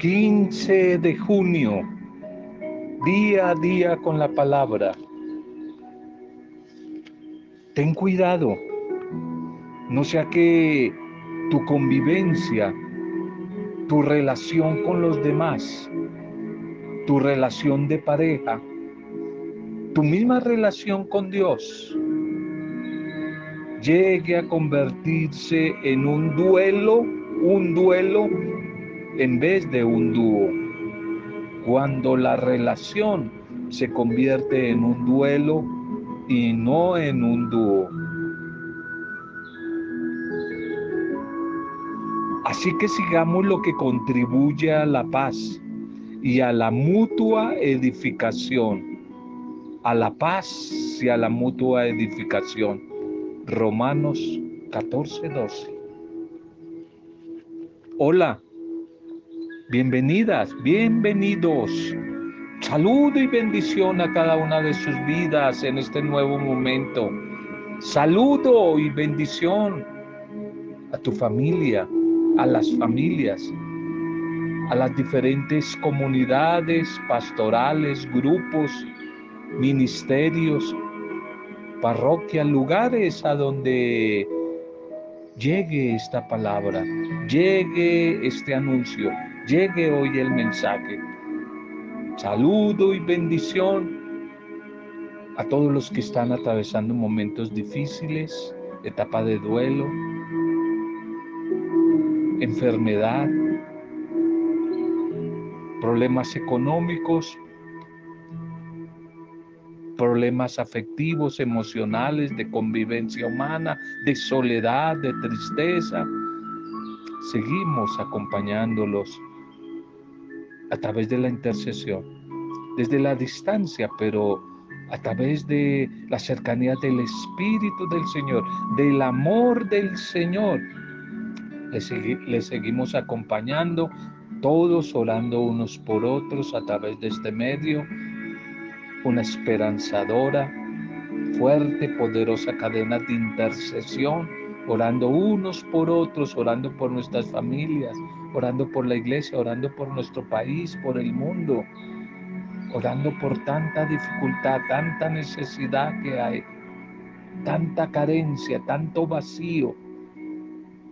15 de junio, día a día con la palabra. Ten cuidado, no sea que tu convivencia, tu relación con los demás, tu relación de pareja, tu misma relación con Dios llegue a convertirse en un duelo, un duelo en vez de un dúo. Cuando la relación se convierte en un duelo y no en un dúo. Así que sigamos lo que contribuye a la paz y a la mutua edificación. A la paz y a la mutua edificación. Romanos 14, 12. Hola, Bienvenidas, bienvenidos. Saludo y bendición a cada una de sus vidas en este nuevo momento. Saludo y bendición a tu familia, a las familias, a las diferentes comunidades pastorales, grupos, ministerios, parroquias, lugares a donde llegue esta palabra, llegue este anuncio llegue hoy el mensaje. Saludo y bendición a todos los que están atravesando momentos difíciles, etapa de duelo, enfermedad, problemas económicos, problemas afectivos, emocionales, de convivencia humana, de soledad, de tristeza. Seguimos acompañándolos a través de la intercesión, desde la distancia, pero a través de la cercanía del Espíritu del Señor, del amor del Señor. Le, seguimos acompañando, todos orando unos por otros a través de este medio, una esperanzadora, fuerte, poderosa cadena de intercesión, orando unos por otros, orando por nuestras familias, orando por la iglesia, orando por nuestro país, por el mundo, orando por tanta dificultad, tanta necesidad que hay, tanta carencia, tanto vacío,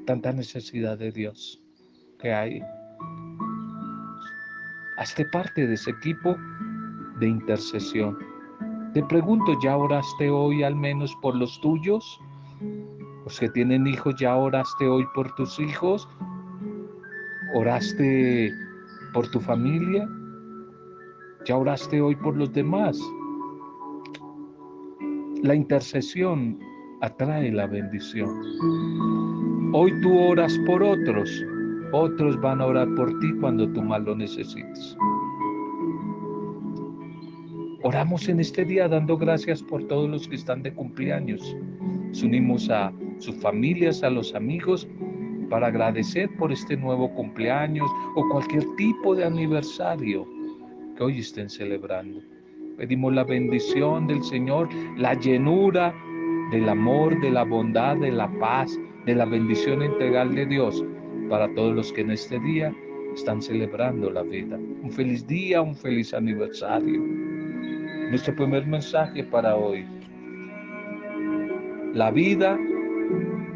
tanta necesidad de Dios que hay. Hazte parte de ese equipo de intercesión. Te pregunto, ¿ya oraste hoy al menos por los tuyos? Los que tienen hijos, ¿ya oraste hoy por tus hijos? ¿Oraste por tu familia? ¿Ya oraste hoy por los demás? La intercesión atrae la bendición. Hoy tú oras por otros, otros van a orar por ti cuando tú más lo necesites. Oramos en este día dando gracias por todos los que están de cumpleaños. Nos unimos a sus familias, a los amigos para agradecer por este nuevo cumpleaños o cualquier tipo de aniversario que hoy estén celebrando. Pedimos la bendición del Señor, la llenura del amor, de la bondad, de la paz, de la bendición integral de Dios para todos los que en este día están celebrando la vida. Un feliz día, un feliz aniversario. Nuestro primer mensaje para hoy. La vida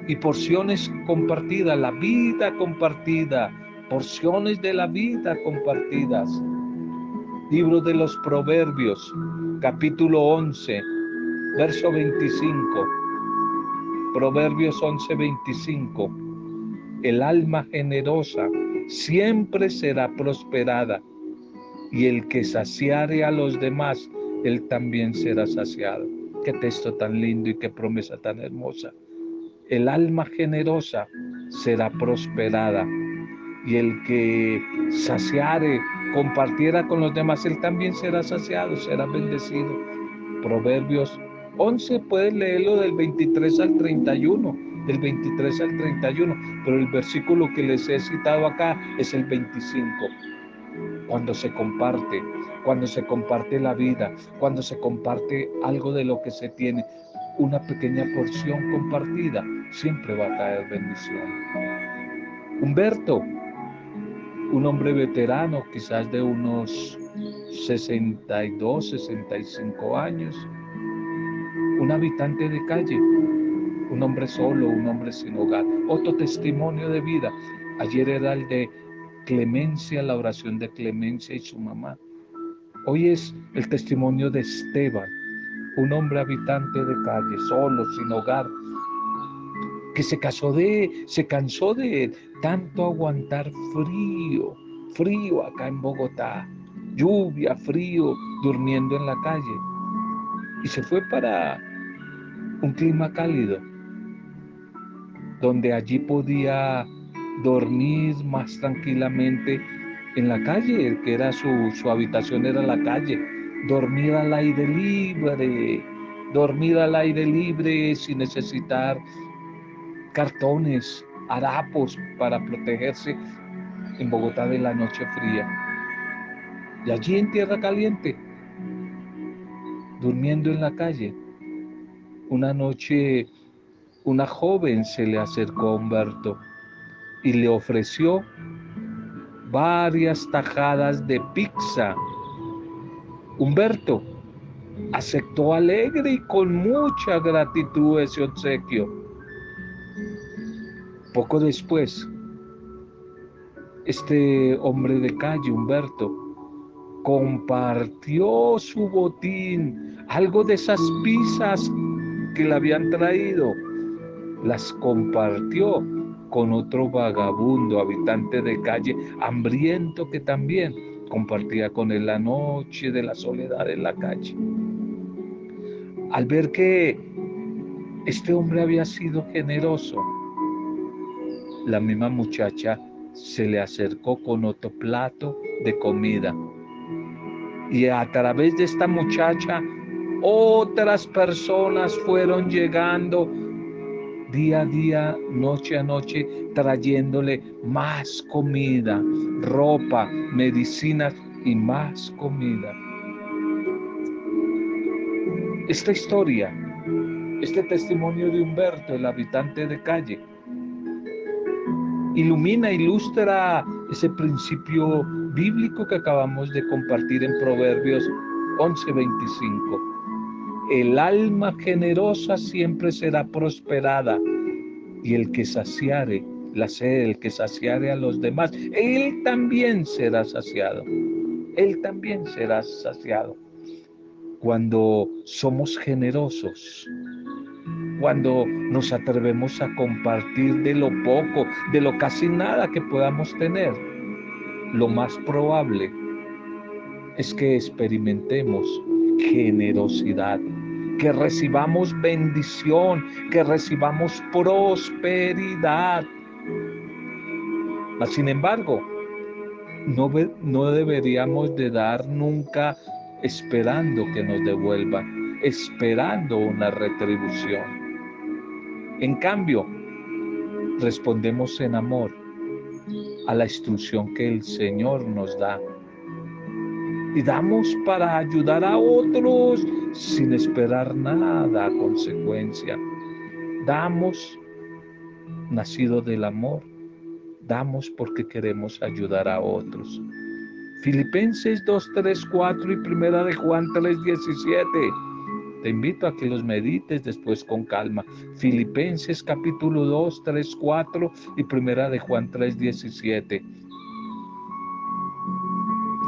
y porciones compartidas, la vida compartida, porciones de la vida compartidas. Libro de los Proverbios, capítulo 11, verso 25. Proverbios 11, 25. El alma generosa siempre será prosperada, y el que saciare a los demás, él también será saciado. Qué texto tan lindo y qué promesa tan hermosa el alma generosa será prosperada y el que saciare, compartiera con los demás, él también será saciado, será bendecido. Proverbios 11, puedes leerlo del 23 al 31, del 23 al 31, pero el versículo que les he citado acá es el 25. Cuando se comparte, cuando se comparte la vida, cuando se comparte algo de lo que se tiene, una pequeña porción compartida, siempre va a caer bendición. Humberto, un hombre veterano, quizás de unos 62, 65 años, un habitante de calle, un hombre solo, un hombre sin hogar. Otro testimonio de vida. Ayer era el de Clemencia, la oración de Clemencia y su mamá. Hoy es el testimonio de Esteban, un hombre habitante de calle, solo, sin hogar, que se, casó de, se cansó de tanto aguantar frío, frío acá en Bogotá, lluvia, frío, durmiendo en la calle. Y se fue para un clima cálido, donde allí podía dormir más tranquilamente en la calle, que era su, su habitación era la calle, dormir al aire libre, dormir al aire libre sin necesitar cartones, harapos para protegerse en Bogotá de la noche fría. Y allí en Tierra Caliente, durmiendo en la calle, una noche una joven se le acercó a Humberto y le ofreció varias tajadas de pizza. Humberto aceptó alegre y con mucha gratitud ese obsequio. Poco después, este hombre de calle, Humberto, compartió su botín, algo de esas pizzas que le habían traído, las compartió con otro vagabundo, habitante de calle, hambriento que también compartía con él la noche de la soledad en la calle. Al ver que este hombre había sido generoso, la misma muchacha se le acercó con otro plato de comida. Y a través de esta muchacha, otras personas fueron llegando día a día, noche a noche, trayéndole más comida, ropa, medicinas y más comida. Esta historia, este testimonio de Humberto, el habitante de calle, ilumina, ilustra ese principio bíblico que acabamos de compartir en Proverbios 11:25. El alma generosa siempre será prosperada y el que saciare la sed, el que saciare a los demás, él también será saciado. Él también será saciado. Cuando somos generosos, cuando nos atrevemos a compartir de lo poco, de lo casi nada que podamos tener, lo más probable es que experimentemos generosidad, que recibamos bendición, que recibamos prosperidad. Sin embargo, no, no deberíamos de dar nunca esperando que nos devuelvan, esperando una retribución. En cambio, respondemos en amor a la instrucción que el Señor nos da. Y damos para ayudar a otros sin esperar nada a consecuencia. Damos nacido del amor. Damos porque queremos ayudar a otros. Filipenses 2, 3, 4 y primera de Juan 3, 17 te invito a que los medites después con calma. Filipenses capítulo 2, 3, 4 y primera de Juan 3, 17.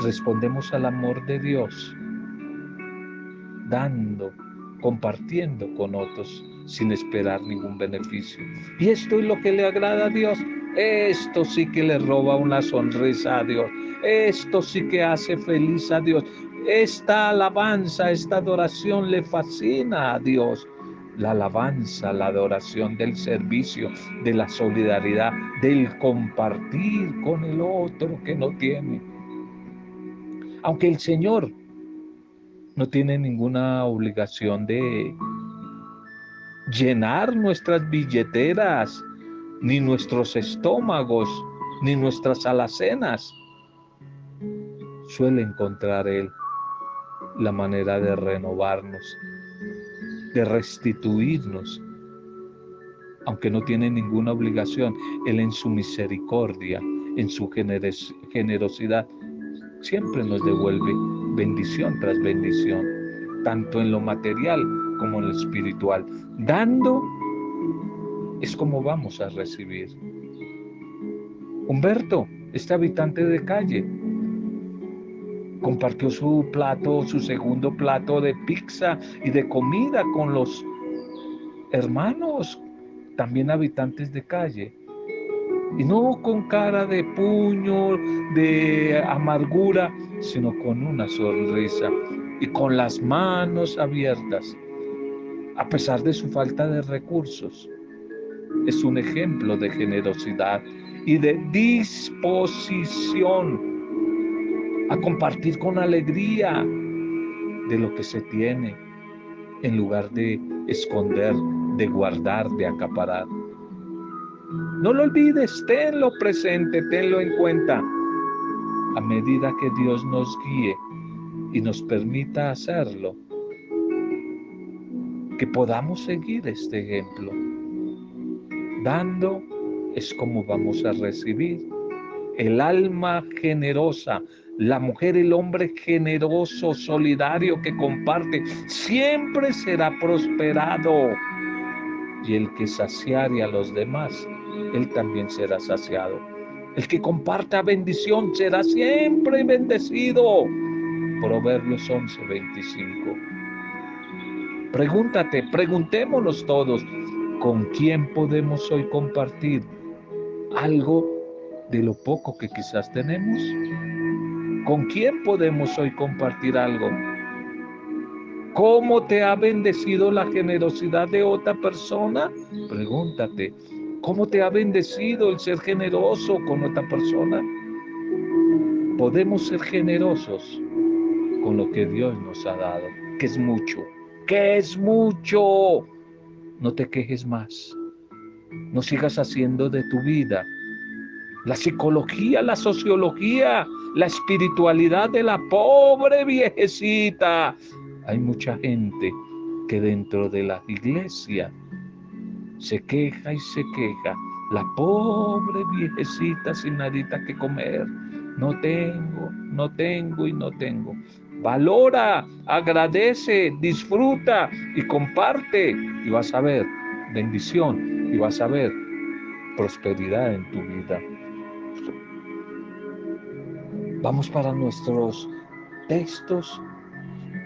Respondemos al amor de Dios, dando, compartiendo con otros sin esperar ningún beneficio. Y esto es lo que le agrada a Dios. Esto sí que le roba una sonrisa a Dios. Esto sí que hace feliz a Dios. Esta alabanza, esta adoración le fascina a Dios. La alabanza, la adoración del servicio, de la solidaridad, del compartir con el otro que no tiene. Aunque el Señor no tiene ninguna obligación de llenar nuestras billeteras, ni nuestros estómagos, ni nuestras alacenas, suele encontrar Él la manera de renovarnos, de restituirnos, aunque no tiene ninguna obligación, Él en su misericordia, en su generosidad, siempre nos devuelve bendición tras bendición, tanto en lo material como en lo espiritual. Dando es como vamos a recibir. Humberto, este habitante de calle, compartió su plato, su segundo plato de pizza y de comida con los hermanos, también habitantes de calle. Y no con cara de puño, de amargura, sino con una sonrisa y con las manos abiertas, a pesar de su falta de recursos. Es un ejemplo de generosidad y de disposición a compartir con alegría de lo que se tiene, en lugar de esconder, de guardar, de acaparar. No lo olvides, tenlo presente, tenlo en cuenta. A medida que Dios nos guíe y nos permita hacerlo, que podamos seguir este ejemplo. Dando es como vamos a recibir. El alma generosa la mujer, el hombre generoso, solidario que comparte, siempre será prosperado. Y el que saciare a los demás, él también será saciado. El que comparta bendición será siempre bendecido. Proverbios 11, 25. Pregúntate, preguntémonos todos, ¿con quién podemos hoy compartir algo de lo poco que quizás tenemos? ¿Con quién podemos hoy compartir algo? ¿Cómo te ha bendecido la generosidad de otra persona? Pregúntate, ¿cómo te ha bendecido el ser generoso con otra persona? Podemos ser generosos con lo que Dios nos ha dado, que es mucho, que es mucho. No te quejes más. No sigas haciendo de tu vida la psicología, la sociología, la espiritualidad de la pobre viejecita. Hay mucha gente que dentro de la iglesia se queja y se queja. La pobre viejecita sin nadita que comer. No tengo, no tengo y no tengo. Valora, agradece, disfruta y comparte. Y vas a ver bendición y vas a ver prosperidad en tu vida. Vamos para nuestros textos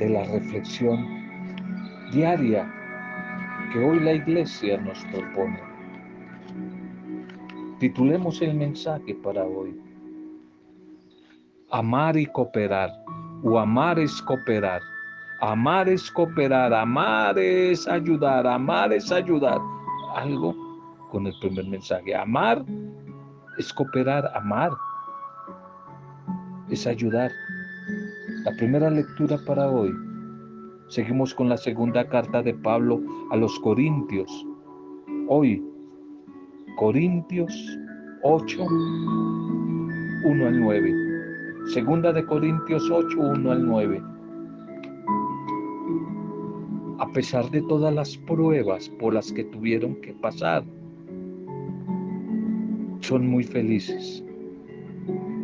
de la reflexión diaria que hoy la iglesia nos propone. Titulemos el mensaje para hoy. Amar y cooperar, o amar es cooperar. Amar es cooperar, amar es ayudar, amar es ayudar. Algo con el primer mensaje. Amar es cooperar, amar es ayudar. La primera lectura para hoy. Seguimos con la segunda carta de Pablo a los Corintios. Hoy, Corintios 8, 1 al 9. Segunda de Corintios 8, 1 al 9. A pesar de todas las pruebas por las que tuvieron que pasar, son muy felices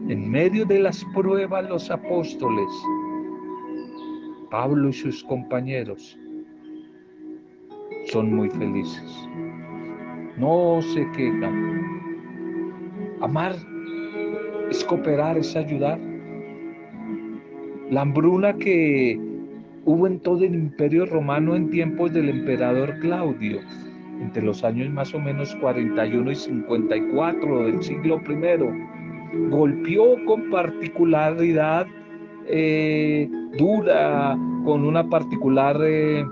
en medio de las pruebas los apóstoles, Pablo y sus compañeros, son muy felices. No se quejan. Amar es cooperar, es ayudar. La hambruna que hubo en todo el imperio romano en tiempos del emperador Claudio, entre los años más o menos 41 y 54 del siglo I, golpeó con particularidad eh, dura, con una particular eh,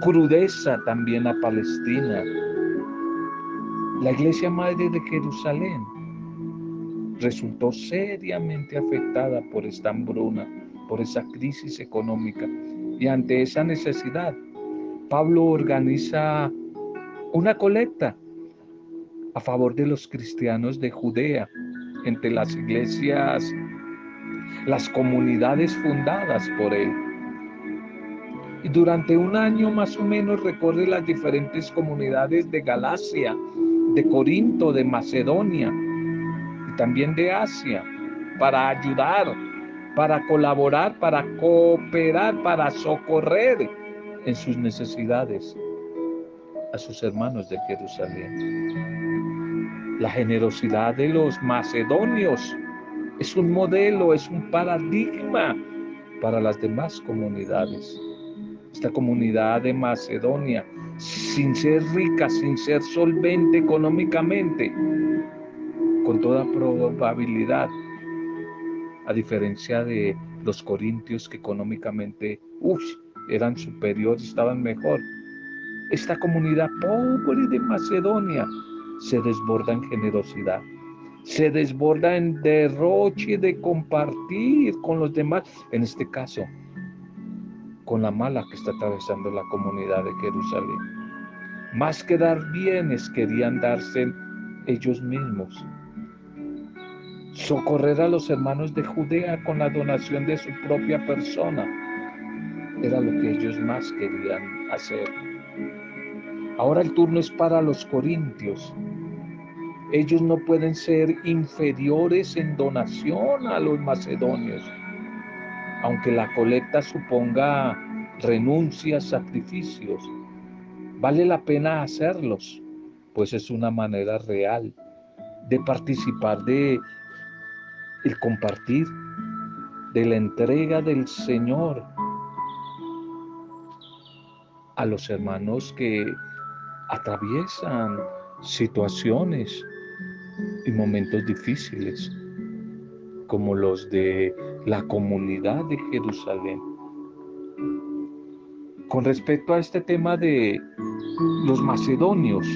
crudeza también a Palestina. La iglesia madre de Jerusalén resultó seriamente afectada por esta hambruna, por esa crisis económica. Y ante esa necesidad, Pablo organiza una colecta a favor de los cristianos de Judea, entre las iglesias, las comunidades fundadas por él. Y durante un año más o menos recorre las diferentes comunidades de Galacia, de Corinto, de Macedonia, también de Asia para ayudar, para colaborar, para cooperar, para socorrer en sus necesidades a sus hermanos de Jerusalén. La generosidad de los macedonios es un modelo, es un paradigma para las demás comunidades. Esta comunidad de Macedonia, sin ser rica, sin ser solvente económicamente, con toda probabilidad, a diferencia de los corintios que económicamente eran superiores, estaban mejor. Esta comunidad pobre de Macedonia se desborda en generosidad se desborda en derroche de compartir con los demás, en este caso, con la mala que está atravesando la comunidad de Jerusalén. Más que dar bienes, querían darse ellos mismos. Socorrer a los hermanos de Judea con la donación de su propia persona era lo que ellos más querían hacer. Ahora el turno es para los corintios, ellos no pueden ser inferiores en donación a los macedonios, aunque la colecta suponga renuncias, sacrificios. Vale la pena hacerlos, pues es una manera real de participar de compartir, de la entrega del Señor a los hermanos que atraviesan situaciones y momentos difíciles, como los de la comunidad de Jerusalén. Con respecto a este tema de los macedonios,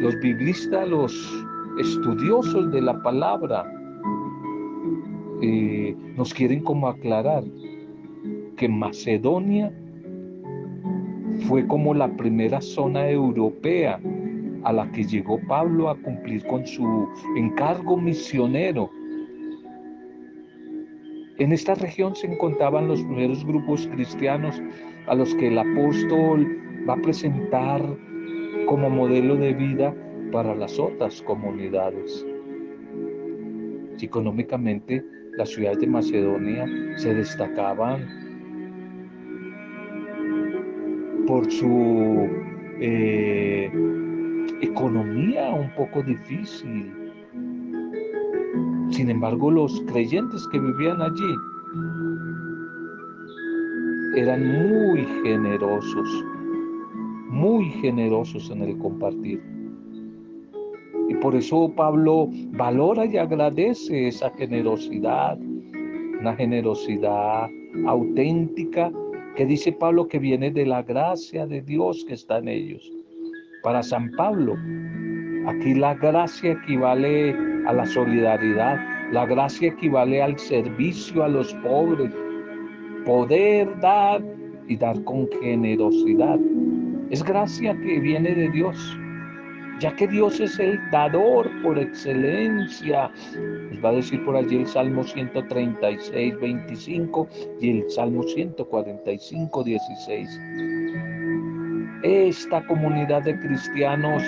los biblistas, los estudiosos de la palabra, eh, nos quieren como aclarar que Macedonia fue como la primera zona europea a la que llegó Pablo a cumplir con su encargo misionero. En esta región se encontraban los primeros grupos cristianos a los que el apóstol va a presentar como modelo de vida para las otras comunidades. Económicamente, las ciudades de Macedonia se destacaban por su eh, economía un poco difícil. Sin embargo, los creyentes que vivían allí eran muy generosos, muy generosos en el compartir. Y por eso Pablo valora y agradece esa generosidad, una generosidad auténtica que dice Pablo que viene de la gracia de Dios que está en ellos para San Pablo. Aquí la gracia equivale a la solidaridad, la gracia equivale al servicio a los pobres, poder dar y dar con generosidad. Es gracia que viene de Dios, ya que Dios es el dador por excelencia. Nos va a decir por allí el Salmo 136, 25 y el Salmo 145, 16 esta comunidad de cristianos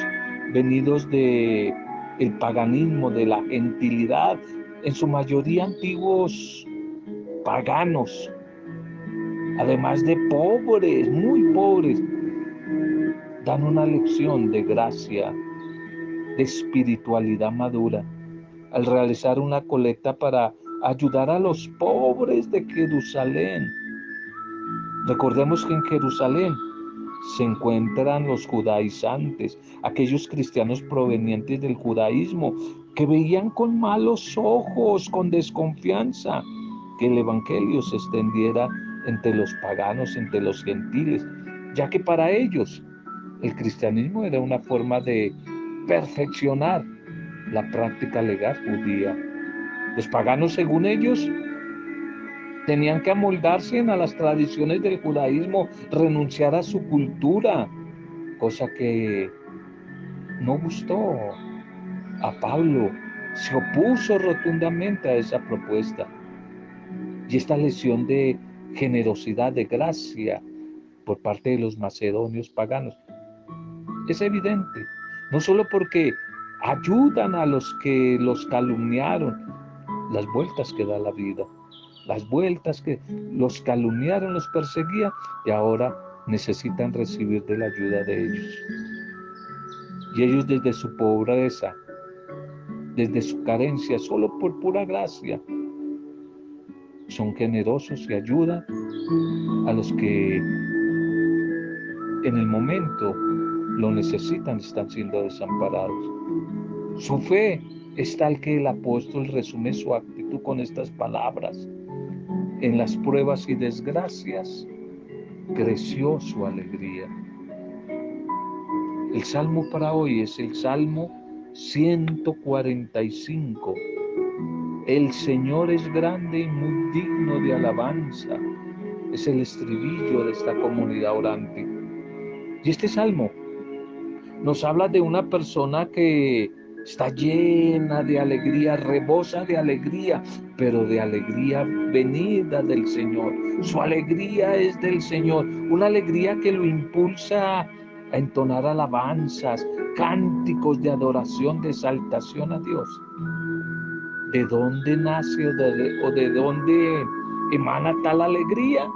venidos de el paganismo, de la gentilidad, en su mayoría antiguos paganos, además de pobres, muy pobres, dan una lección de gracia, de espiritualidad madura, al realizar una colecta para ayudar a los pobres de Jerusalén. Recordemos que en Jerusalén se encuentran los judaizantes, aquellos cristianos provenientes del judaísmo que veían con malos ojos, con desconfianza, que el Evangelio se extendiera entre los paganos, entre los gentiles, ya que para ellos el cristianismo era una forma de perfeccionar la práctica legal judía. Los paganos, según ellos, tenían que amoldarse a las tradiciones del judaísmo, renunciar a su cultura, cosa que no gustó a Pablo, se opuso rotundamente a esa propuesta. Y esta lesión de generosidad, de gracia por parte de los macedonios paganos es evidente, no solo porque ayudan a los que los calumniaron, las vueltas que da la vida, las vueltas que los calumniaron, los perseguían y ahora necesitan recibir de la ayuda de ellos. Y ellos desde su pobreza, desde su carencia, solo por pura gracia, son generosos y ayudan a los que en el momento lo necesitan, están siendo desamparados. Su fe es tal que el apóstol resume su actitud con estas palabras. En las pruebas y desgracias creció su alegría. El salmo para hoy es el salmo 145. El Señor es grande y muy digno de alabanza. Es el estribillo de esta comunidad orante. Y este salmo nos habla de una persona que está llena de alegría, rebosa de alegría, pero de alegría venida del Señor. Su alegría es del Señor, una alegría que lo impulsa a entonar alabanzas, cánticos de adoración, de exaltación a Dios. ¿De dónde nace o de, o de dónde emana tal alegría?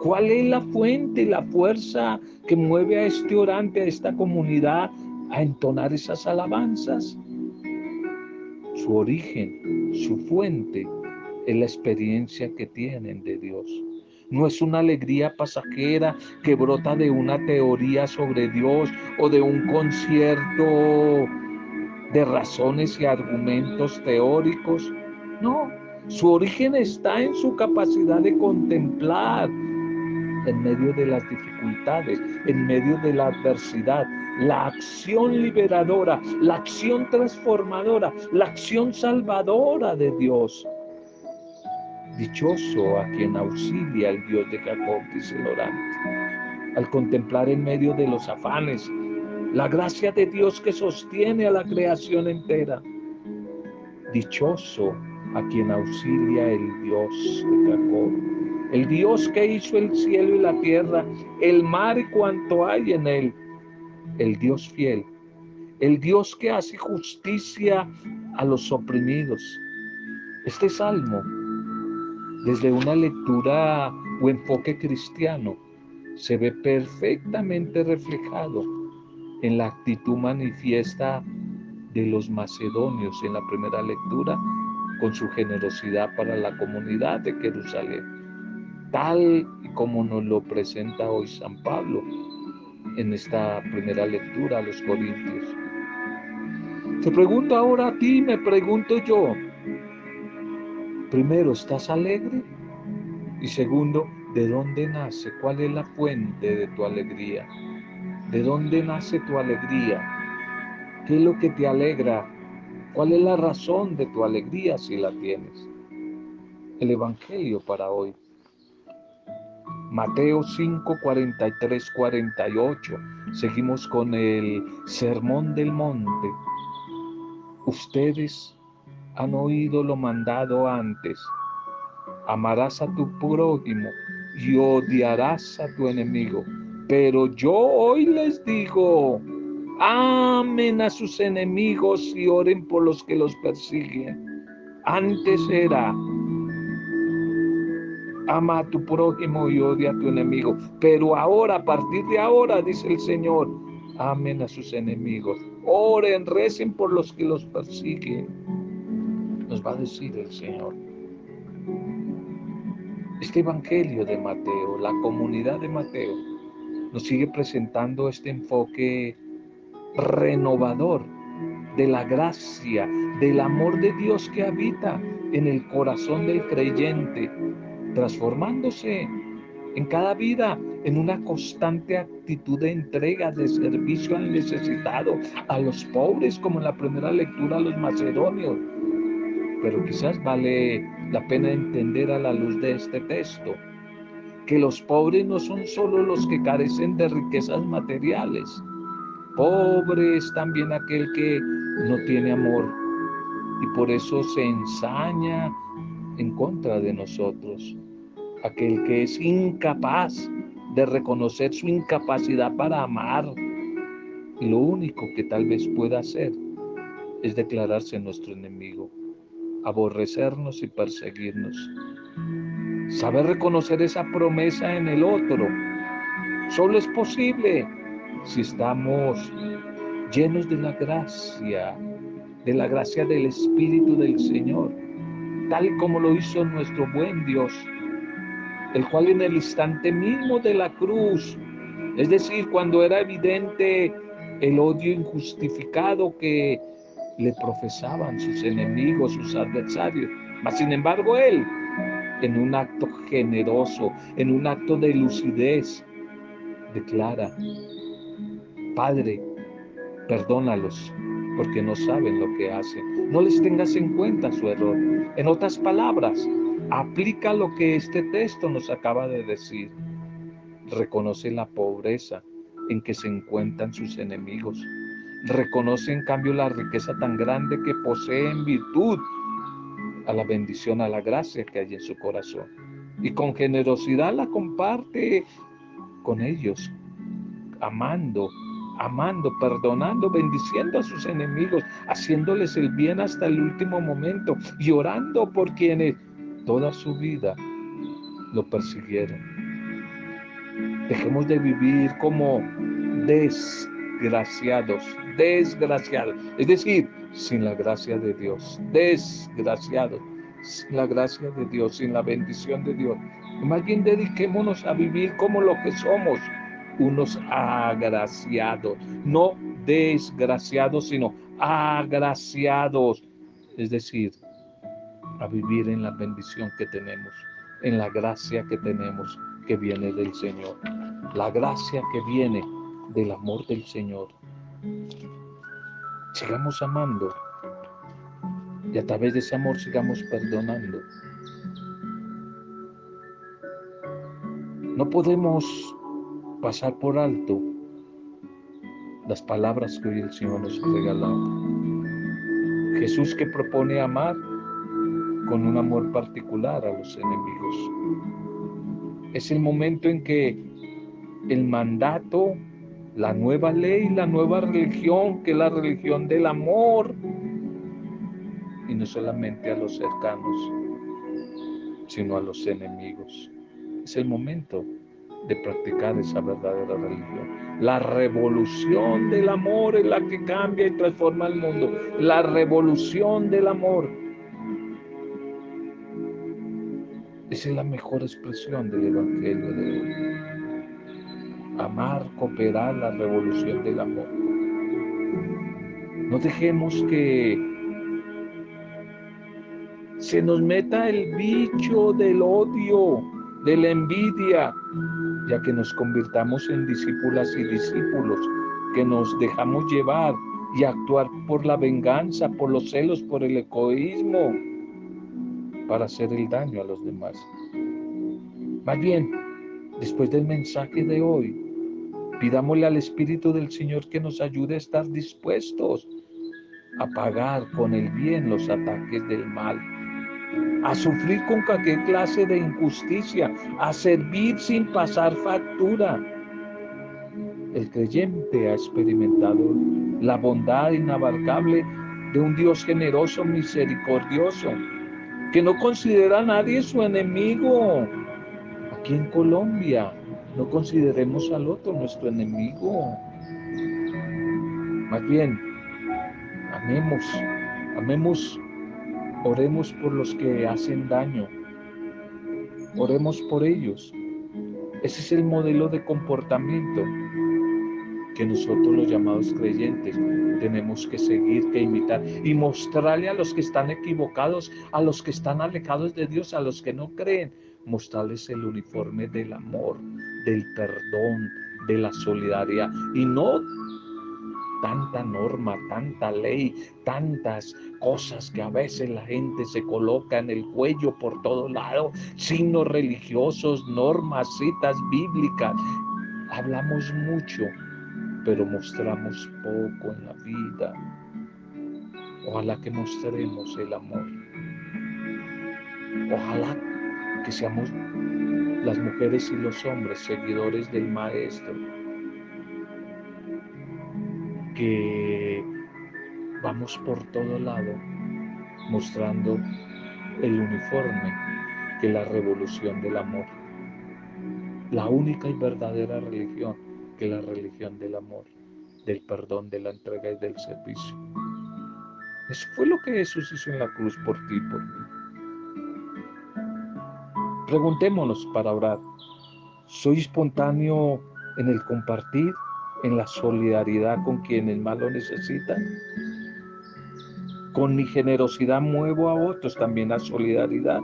¿Cuál es la fuente y la fuerza que mueve a este orante, a esta comunidad, a entonar esas alabanzas? Su origen, su fuente, es la experiencia que tienen de Dios. No es una alegría pasajera que brota de una teoría sobre Dios o de un concierto de razones y argumentos teóricos. No, su origen está en su capacidad de contemplar en medio de las dificultades, en medio de la adversidad, la acción liberadora, la acción transformadora, la acción salvadora de Dios. Dichoso a quien auxilia el Dios de Jacob, dice el orante. Al contemplar en medio de los afanes la gracia de Dios que sostiene a la creación entera. Dichoso a quien auxilia el Dios de Jacob, el Dios que hizo el cielo y la tierra, el mar y cuanto hay en él, el Dios fiel, el Dios que hace justicia a los oprimidos. Este salmo, desde una lectura o enfoque cristiano, se ve perfectamente reflejado en la actitud manifiesta de los macedonios en la primera lectura con su generosidad para la comunidad de Jerusalén, tal y como nos lo presenta hoy San Pablo en esta primera lectura a los Corintios. Te pregunto ahora a ti, me pregunto yo, primero, ¿estás alegre? Y segundo, ¿de dónde nace? ¿Cuál es la fuente de tu alegría? ¿De dónde nace tu alegría? ¿Qué es lo que te alegra? ¿Cuál es la razón de tu alegría si la tienes? El Evangelio para hoy. Mateo 5, 43, 48. Seguimos con el Sermón del Monte. Ustedes han oído lo mandado antes. Amarás a tu prójimo y odiarás a tu enemigo. Pero yo hoy les digo, amen a sus enemigos y oren por los que los persiguen. Antes era ama a tu prójimo y odia a tu enemigo. Pero ahora, a partir de ahora, dice el Señor, amen a sus enemigos. Oren, recen por los que los persiguen. Nos va a decir el Señor. Este Evangelio de Mateo, la comunidad de Mateo, nos sigue presentando este enfoque renovador de la gracia, del amor de Dios que habita en el corazón del creyente transformándose en cada vida en una constante actitud de entrega, de servicio al necesitado, a los pobres, como en la primera lectura a los macedonios. Pero quizás vale la pena entender a la luz de este texto que los pobres no son solo los que carecen de riquezas materiales. Pobre es también aquel que no tiene amor y por eso se ensaña en contra de nosotros aquel que es incapaz de reconocer su incapacidad para amar. Lo único que tal vez pueda hacer es declararse nuestro enemigo, aborrecernos y perseguirnos. Saber reconocer esa promesa en el otro solo es posible si estamos llenos de la gracia, de la gracia del Espíritu del Señor, tal como lo hizo nuestro buen Dios, el cual en el instante mismo de la cruz, es decir, cuando era evidente el odio injustificado que le profesaban sus enemigos, sus adversarios, mas sin embargo él, en un acto generoso, en un acto de lucidez, declara, Padre, perdónalos porque no saben lo que hacen. No les tengas en cuenta su error. En otras palabras, aplica lo que este texto nos acaba de decir. Reconoce la pobreza en que se encuentran sus enemigos. Reconoce en cambio la riqueza tan grande que posee en virtud a la bendición, a la gracia que hay en su corazón. Y con generosidad la comparte con ellos, amando, amando, perdonando, bendiciendo a sus enemigos, haciéndoles el bien hasta el último momento y orando por quienes toda su vida lo persiguieron. Dejemos de vivir como desgraciados, desgraciados, es decir, sin la gracia de Dios, desgraciados, sin la gracia de Dios, sin la bendición de Dios. más bien dediquémonos a vivir como lo que somos, unos agraciados, no desgraciados, sino agraciados, es decir, a vivir en la bendición que tenemos, en la gracia que tenemos que viene del Señor, la gracia que viene del amor del Señor. Sigamos amando y a través de ese amor sigamos perdonando. No podemos pasar por alto las palabras que hoy el Señor nos ha regalado. Jesús que propone amar con un amor particular a los enemigos. Es el momento en que el mandato, la nueva ley, la nueva religión, que es la religión del amor, y no solamente a los cercanos, sino a los enemigos. Es el momento de practicar esa verdadera religión. La revolución del amor es la que cambia y transforma el mundo. La revolución del amor. Esa es la mejor expresión del Evangelio de hoy. Amar, cooperar, la revolución del amor. No dejemos que se nos meta el bicho del odio, de la envidia, ya que nos convirtamos en discípulas y discípulos, que nos dejamos llevar y actuar por la venganza, por los celos, por el egoísmo, para hacer el daño a los demás. Más bien, después del mensaje de hoy, pidámosle al Espíritu del Señor que nos ayude a estar dispuestos a pagar con el bien los ataques del mal a sufrir con cualquier clase de injusticia, a servir sin pasar factura. El creyente ha experimentado la bondad inabarcable de un Dios generoso, misericordioso, que no considera a nadie su enemigo. Aquí en Colombia no consideremos al otro nuestro enemigo. Más bien, amemos, amemos Oremos por los que hacen daño. Oremos por ellos. Ese es el modelo de comportamiento que nosotros los llamados creyentes tenemos que seguir, que imitar y mostrarle a los que están equivocados, a los que están alejados de Dios, a los que no creen, mostrarles el uniforme del amor, del perdón, de la solidaridad y no tanta norma, tanta ley, tantas cosas que a veces la gente se coloca en el cuello por todo lado, signos religiosos, normas, citas bíblicas. Hablamos mucho, pero mostramos poco en la vida. Ojalá que mostremos el amor. Ojalá que seamos las mujeres y los hombres seguidores del Maestro que vamos por todo lado mostrando el uniforme que la revolución del amor. La única y verdadera religión que la religión del amor, del perdón, de la entrega y del servicio. Eso fue lo que Jesús hizo en la cruz por ti y por mí. Preguntémonos para orar. ¿Soy espontáneo en el compartir, en la solidaridad con quienes más lo necesitan? Con mi generosidad muevo a otros también a solidaridad.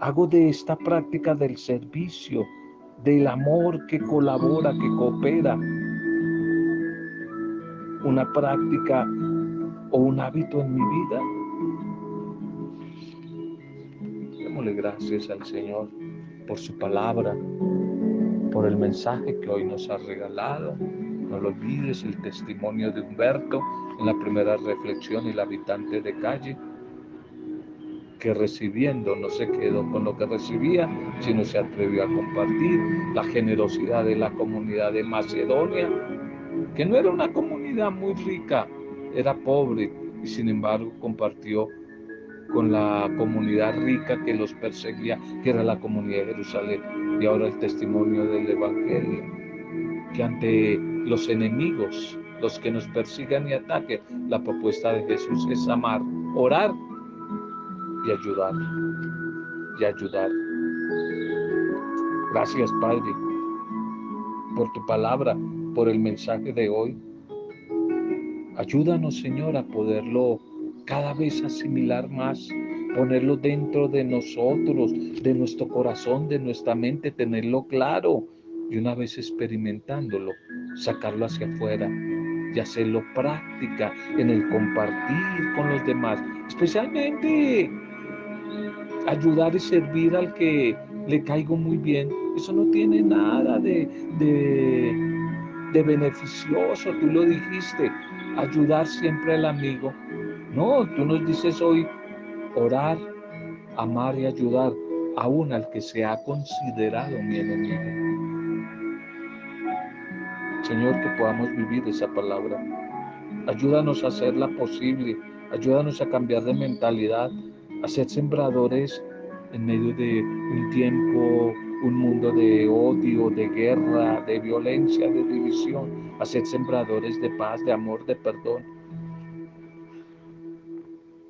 Hago de esta práctica del servicio, del amor que colabora, que coopera, una práctica o un hábito en mi vida. Démosle gracias al Señor por su palabra, por el mensaje que hoy nos ha regalado. No lo olvides el testimonio de Humberto en la primera reflexión, el habitante de calle, que recibiendo no se quedó con lo que recibía, sino se atrevió a compartir la generosidad de la comunidad de Macedonia, que no era una comunidad muy rica, era pobre y sin embargo compartió con la comunidad rica que los perseguía, que era la comunidad de Jerusalén. Y ahora el testimonio del Evangelio, que ante los enemigos, los que nos persigan y ataquen, la propuesta de Jesús es amar, orar y ayudar. Y ayudar. Gracias, Padre, por tu palabra, por el mensaje de hoy. Ayúdanos, Señor, a poderlo cada vez asimilar más, ponerlo dentro de nosotros, de nuestro corazón, de nuestra mente, tenerlo claro y una vez experimentándolo, sacarlo hacia afuera y hacerlo práctica en el compartir con los demás, especialmente ayudar y servir al que le caigo muy bien. Eso no tiene nada de, de, beneficioso, tú lo dijiste, ayudar siempre al amigo no, tú nos dices hoy orar, amar y ayudar aún al que se ha considerado mi enemigo. Señor, que podamos vivir esa palabra. Ayúdanos a hacerla posible. Ayúdanos a cambiar de mentalidad, a ser sembradores en medio de un tiempo, un mundo de odio, de guerra, de violencia, de división, a ser sembradores de paz, de amor, de perdón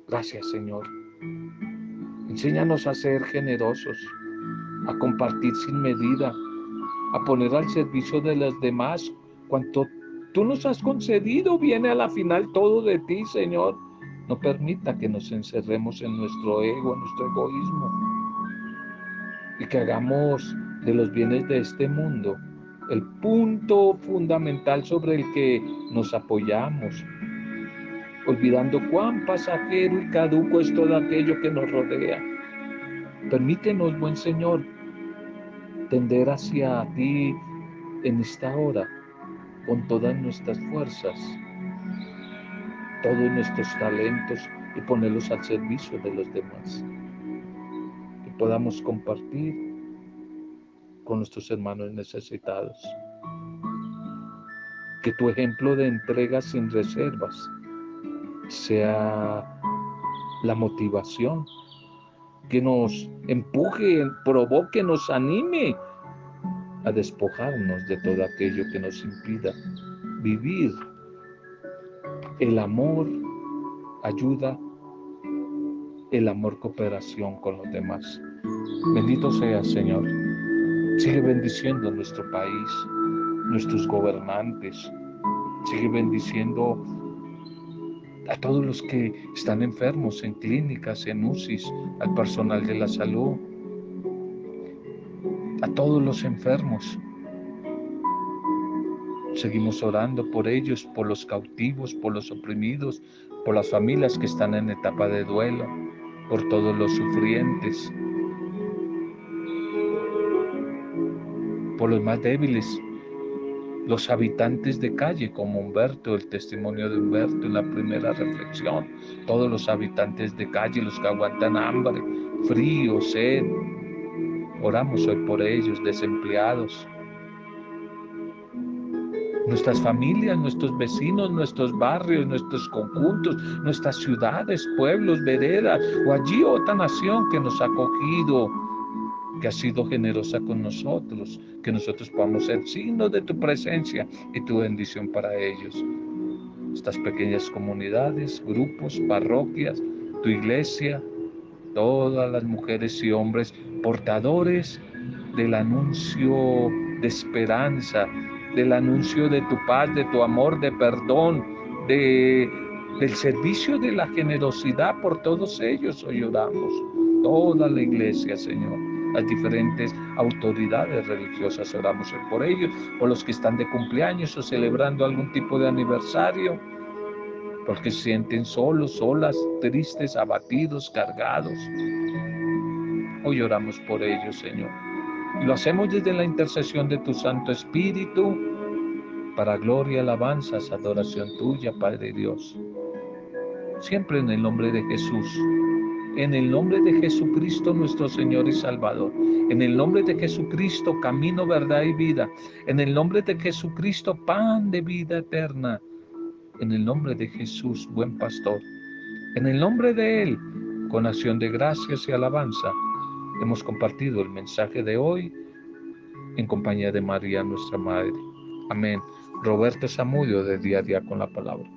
Gracias, Señor. Enséñanos a ser generosos, a compartir sin medida, a poner al servicio de los demás cuanto tú nos has concedido. Viene a la final todo de ti, Señor. No permita que nos encerremos en nuestro ego, en nuestro egoísmo y que hagamos de los bienes de este mundo el punto fundamental sobre el que nos apoyamos, olvidando cuán pasajero y caduco es todo aquello que nos rodea. Permítenos, buen Señor, tender hacia ti en esta hora con todas nuestras fuerzas, todos nuestros talentos y ponerlos al servicio de los demás. Que podamos compartir con nuestros hermanos necesitados. Que tu ejemplo de entrega sin reservas sea la motivación que nos empuje, provoque, nos anime a despojarnos de todo aquello que nos impida vivir el amor, ayuda, el amor, cooperación con los demás. Bendito sea, Señor. Sigue bendiciendo nuestro país, nuestros gobernantes. Sigue bendiciendo a todos los que están enfermos en clínicas, en UCIs, al personal de la salud, a todos los enfermos. Seguimos orando por ellos, por los cautivos, por los oprimidos, por las familias que están en etapa de duelo, por todos los sufrientes, por los más débiles, los habitantes de calle, como Humberto, el testimonio de Humberto en la primera reflexión, todos los habitantes de calle, los que aguantan hambre, frío, sed. Oramos hoy por ellos, desempleados. nuestras familias, nuestros vecinos, nuestros barrios, nuestros conjuntos, nuestras ciudades, pueblos, veredas o allí otra nación que nos ha acogido, que ha sido generosa con nosotros, que nosotros podamos ser signos de tu presencia y tu bendición para ellos. Estas pequeñas comunidades, grupos, parroquias, tu iglesia, todas las mujeres y hombres portadores del anuncio de esperanza, del anuncio de tu paz, de tu amor, de perdón, de, del servicio de la generosidad por todos ellos. Hoy toda la iglesia, Señor, las diferentes autoridades religiosas, oramos por ellos, por los que están de cumpleaños o celebrando algún tipo de aniversario, porque se sienten solos, solas, tristes, abatidos, cargados. Hoy oramos por ellos, Señor. Y lo hacemos desde la intercesión de tu Santo Espíritu, para gloria, alabanzas, adoración tuya, Padre Dios. Siempre en el nombre de Jesús, en el nombre de Jesucristo nuestro Señor y Salvador, en el nombre de Jesucristo, camino, verdad y vida, en el nombre de Jesucristo, pan de vida eterna, en el nombre de Jesús, buen pastor, en el nombre de Él, con acción de gracias y alabanza, hemos compartido el mensaje de hoy en compañía de María, nuestra Madre. Amén. Roberto Zamudio de Día a Día con la Palabra.